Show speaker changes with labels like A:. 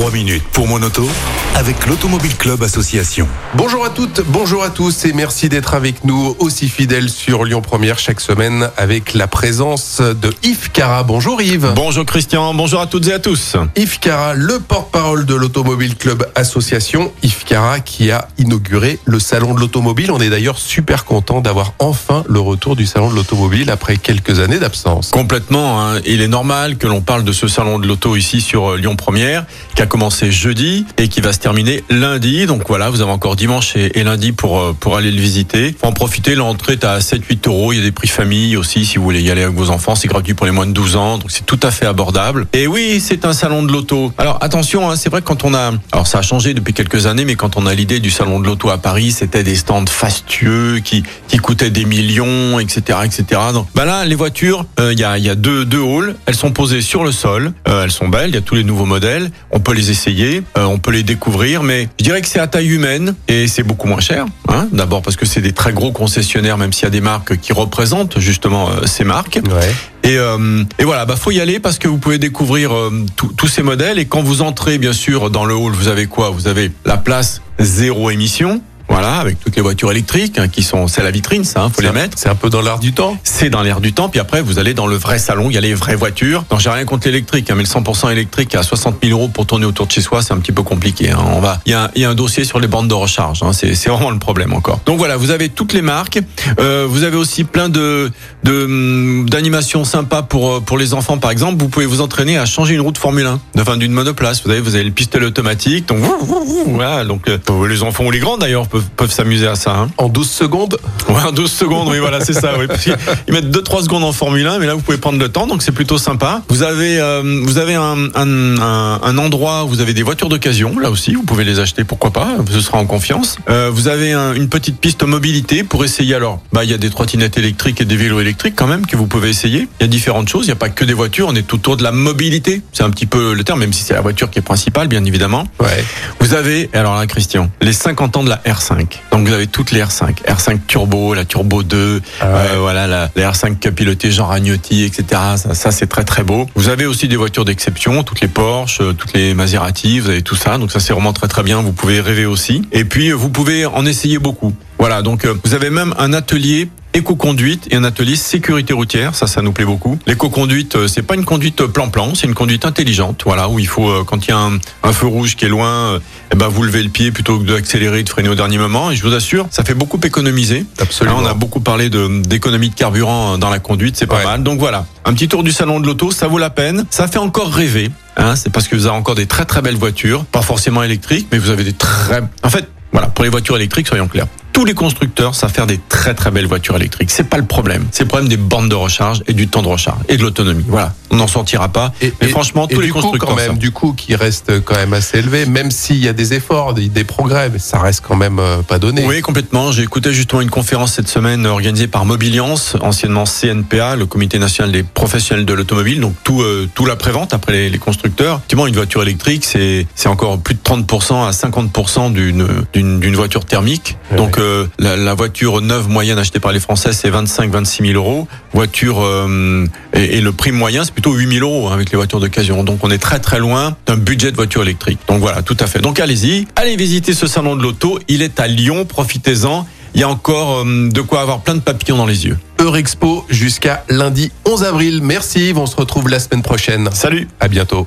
A: 3 minutes pour mon auto avec l'Automobile Club Association.
B: Bonjour à toutes, bonjour à tous et merci d'être avec nous aussi fidèles sur Lyon Première chaque semaine avec la présence de Yves Cara. Bonjour Yves.
C: Bonjour Christian, bonjour à toutes et à tous.
B: Yves Cara, le porte-parole de l'Automobile Club Association. Yves Cara qui a inauguré le salon de l'automobile. On est d'ailleurs super content d'avoir enfin le retour du salon de l'automobile après quelques années d'absence.
C: Complètement, hein. il est normal que l'on parle de ce salon de l'auto ici sur Lyon Première qui a commencé jeudi et qui va se terminer lundi. Donc voilà, vous avez encore dimanche et, et lundi pour euh, pour aller le visiter. Faut en profiter, l'entrée est à 7-8 euros. Il y a des prix famille aussi si vous voulez y aller avec vos enfants. C'est gratuit pour les moins de 12 ans, donc c'est tout à fait abordable. Et oui, c'est un salon de l'auto. Alors attention, hein, c'est vrai que quand on a, alors ça a changé depuis quelques années, mais quand on a l'idée du salon de l'auto à Paris, c'était des stands fastueux qui qui coûtaient des millions, etc., etc. Donc bah là, les voitures, euh, il y a y a deux deux halls. Elles sont posées sur le sol. Euh, elles sont belles. Il y a tous les nouveaux modèles. On peut les essayer, euh, on peut les découvrir, mais je dirais que c'est à taille humaine et c'est beaucoup moins cher. Hein D'abord parce que c'est des très gros concessionnaires, même s'il y a des marques qui représentent justement euh, ces marques.
B: Ouais.
C: Et, euh, et voilà, bah faut y aller parce que vous pouvez découvrir euh, tous ces modèles. Et quand vous entrez, bien sûr, dans le hall, vous avez quoi? Vous avez la place zéro émission. Voilà, avec toutes les voitures électriques hein, qui sont, c'est la vitrine, ça, hein, faut les mettre.
B: C'est un peu dans l'air du temps.
C: C'est dans l'air du temps, puis après vous allez dans le vrai salon, il y a les vraies voitures. Non, j'ai rien contre l'électrique, hein, mais le 100% électrique à 60 000 euros pour tourner autour de chez soi, c'est un petit peu compliqué. hein. On va, il y, a, un- il y a un dossier sur les bandes de recharge, hein. c'est c'est vraiment le problème encore. Donc voilà, vous avez toutes les marques, Euh, vous avez aussi plein de de, hum, d'animations sympas pour euh, pour les enfants, par exemple. Vous pouvez vous entraîner à changer une roue de Formule 1, enfin d'une monoplace. Vous avez vous avez le pistolet automatique, donc voilà, donc euh, les enfants ou les grands d'ailleurs peuvent peuvent s'amuser à ça. Hein.
B: En 12 secondes.
C: Ouais, en 12 secondes, oui, voilà, c'est ça. Oui. Ils mettent 2-3 secondes en Formule 1, mais là, vous pouvez prendre le temps, donc c'est plutôt sympa. Vous avez, euh, vous avez un, un, un, un endroit où vous avez des voitures d'occasion, là aussi, vous pouvez les acheter, pourquoi pas, ce sera en confiance. Euh, vous avez un- une petite piste mobilité pour essayer, alors, bah, il y a des trottinettes électriques et des vélos électriques quand même que vous pouvez essayer. Il y a différentes choses, il n'y a pas que des voitures, on est tout autour de la mobilité. C'est un petit peu le terme, même si c'est la voiture qui est principale, bien évidemment.
B: Ouais.
C: Vous avez, alors là, Christian, les 50 ans de la R5. Donc vous avez toutes les R5. R5 Turbo, la Turbo 2,
B: Ah ouais.
C: euh, voilà, la, la R5 qui a piloté Jean Ragnotti, etc. Ça, ça, c'est très très beau. Vous avez aussi des voitures d'exception, toutes les Porsche, euh, toutes les Maserati, vous avez tout ça. Donc ça, c'est vraiment très très bien. Vous pouvez rêver aussi. Et puis, vous pouvez en essayer beaucoup. Voilà, donc euh, vous avez même un atelier éco-conduite et un atelier sécurité routière, ça, ça nous plaît beaucoup. L'éco-conduite, euh, c'est pas une conduite plan-plan, c'est une conduite intelligente, voilà, où il faut, euh, quand il y a un, un feu rouge qui est loin, euh, eh ben, vous levez le pied plutôt que d'accélérer, de freiner au dernier moment. Et je vous assure, ça fait beaucoup économiser.
B: Absolument.
C: Là, on a beaucoup parlé de d'économie de carburant dans la conduite, c'est pas
B: Ouais.
C: mal. Donc voilà, un petit tour du salon de l'auto, ça vaut la peine. Ça fait encore rêver. Hein, c'est parce que vous avez encore des très très belles voitures, pas forcément électriques, mais vous avez des très. En fait, voilà, pour les voitures électriques, soyons clairs. Tous les constructeurs savent faire des très très belles voitures électriques. C'est pas le problème. C'est le problème des bornes de recharge et du temps de recharge et de l'autonomie. Voilà, on n'en sortira pas.
B: Et,
C: mais
B: et-
C: franchement,
B: et
C: tous les constructeurs
B: quand même, du coup, qui reste quand même assez élevé, même s'il y a des efforts, des, des progrès, mais ça reste quand même euh, pas donné.
C: Oui, complètement. J'ai écouté justement une conférence cette semaine organisée par Mobiliance, anciennement CNPA, le Comité national des professionnels de l'automobile. Donc tout, euh, tout la prévente après les, les constructeurs. Effectivement, une voiture électrique, c'est c'est encore plus de 30% à 50% d'une voiture thermique.
B: Ouais.
C: Donc euh, la, la voiture neuve moyenne achetée par les Français, c'est 25-26 000 euros. Voiture euh, et, et le prix moyen, c'est plutôt 8 000 euros hein, avec les voitures d'occasion. Donc on est très très loin d'un budget de voiture électrique. Donc voilà, tout à fait. Donc allez-y, allez visiter ce salon de l'auto. Il est à Lyon, profitez-en. Il y a encore euh, de quoi avoir plein de papillons dans les yeux.
B: Eurexpo jusqu'à lundi 11 avril. Merci Yves, on se retrouve la semaine prochaine.
C: Salut
B: À bientôt.